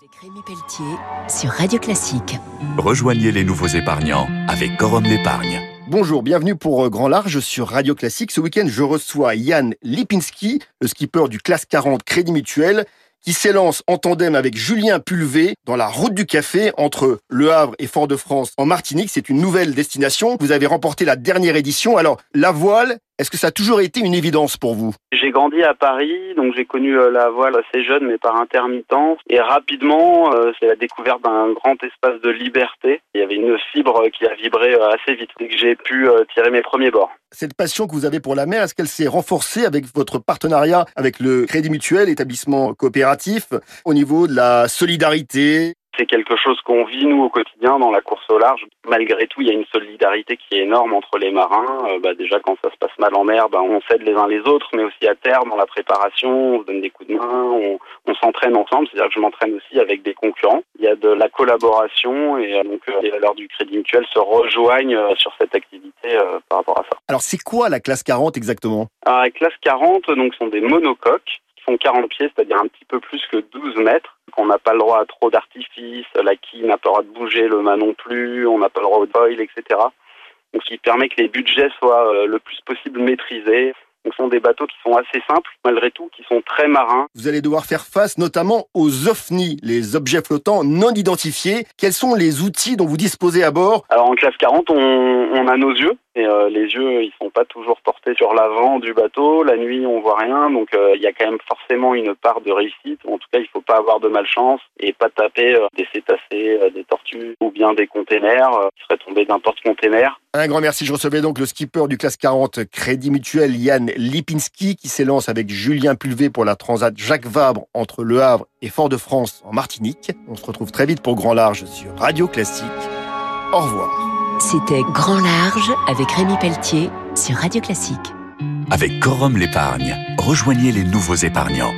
Avec Rémi Pelletier sur Radio Classique. Rejoignez les nouveaux épargnants avec Corum l'épargne. Bonjour, bienvenue pour euh, Grand Large sur Radio Classique. Ce week-end, je reçois Yann Lipinski, le skipper du classe 40 Crédit Mutuel, qui s'élance en tandem avec Julien Pulvé dans la route du café entre Le Havre et Fort-de-France en Martinique. C'est une nouvelle destination. Vous avez remporté la dernière édition. Alors, la voile, est-ce que ça a toujours été une évidence pour vous? J'ai grandi à Paris, donc j'ai connu euh, la voile assez jeune, mais par intermittence. Et rapidement, euh, c'est la découverte d'un grand espace de liberté. Il y avait une fibre qui a vibré euh, assez vite et que j'ai pu tirer mes premiers bords. Cette passion que vous avez pour la mer, est-ce qu'elle s'est renforcée avec votre partenariat avec le Crédit Mutuel, établissement coopératif, au niveau de la solidarité? C'est quelque chose qu'on vit nous au quotidien dans la course au large. Malgré tout, il y a une solidarité qui est énorme entre les marins. Euh, bah, déjà, quand ça se passe mal en mer, bah, on s'aide les uns les autres, mais aussi à terre, dans la préparation, on se donne des coups de main, on, on s'entraîne ensemble. C'est-à-dire que je m'entraîne aussi avec des concurrents. Il y a de la collaboration et euh, donc euh, les valeurs du Crédit Mutuel se rejoignent sur cette activité par rapport à ça. Alors, c'est quoi la classe 40 exactement? Alors, La classe 40, donc, sont des monocoques font 40 pieds, c'est-à-dire un petit peu plus que 12 mètres on n'a pas le droit à trop d'artifices, la quille n'a pas le droit de bouger, le mât non plus, on n'a pas le droit au foil, etc. Donc, ce qui permet que les budgets soient euh, le plus possible maîtrisés. Donc, ce sont des bateaux qui sont assez simples, malgré tout, qui sont très marins. Vous allez devoir faire face notamment aux OVNI, les objets flottants non identifiés. Quels sont les outils dont vous disposez à bord? Alors, en classe 40, on, on a nos yeux. Euh, les yeux, ils sont pas toujours portés sur l'avant du bateau. La nuit, on voit rien, donc euh, il y a quand même forcément une part de réussite. En tout cas, il faut pas avoir de malchance et pas taper euh, des cétacés, des tortues ou bien des containers qui seraient tombés d'un porte-container. Un grand merci. Je recevais donc le skipper du classe 40 Crédit Mutuel, Yann Lipinski, qui s'élance avec Julien Pulvé pour la Transat Jacques Vabre entre Le Havre et Fort-de-France en Martinique. On se retrouve très vite pour Grand Large sur Radio Classique. Au revoir. C'était Grand Large avec Rémi Pelletier sur Radio Classique. Avec Corum l'épargne, rejoignez les nouveaux épargnants.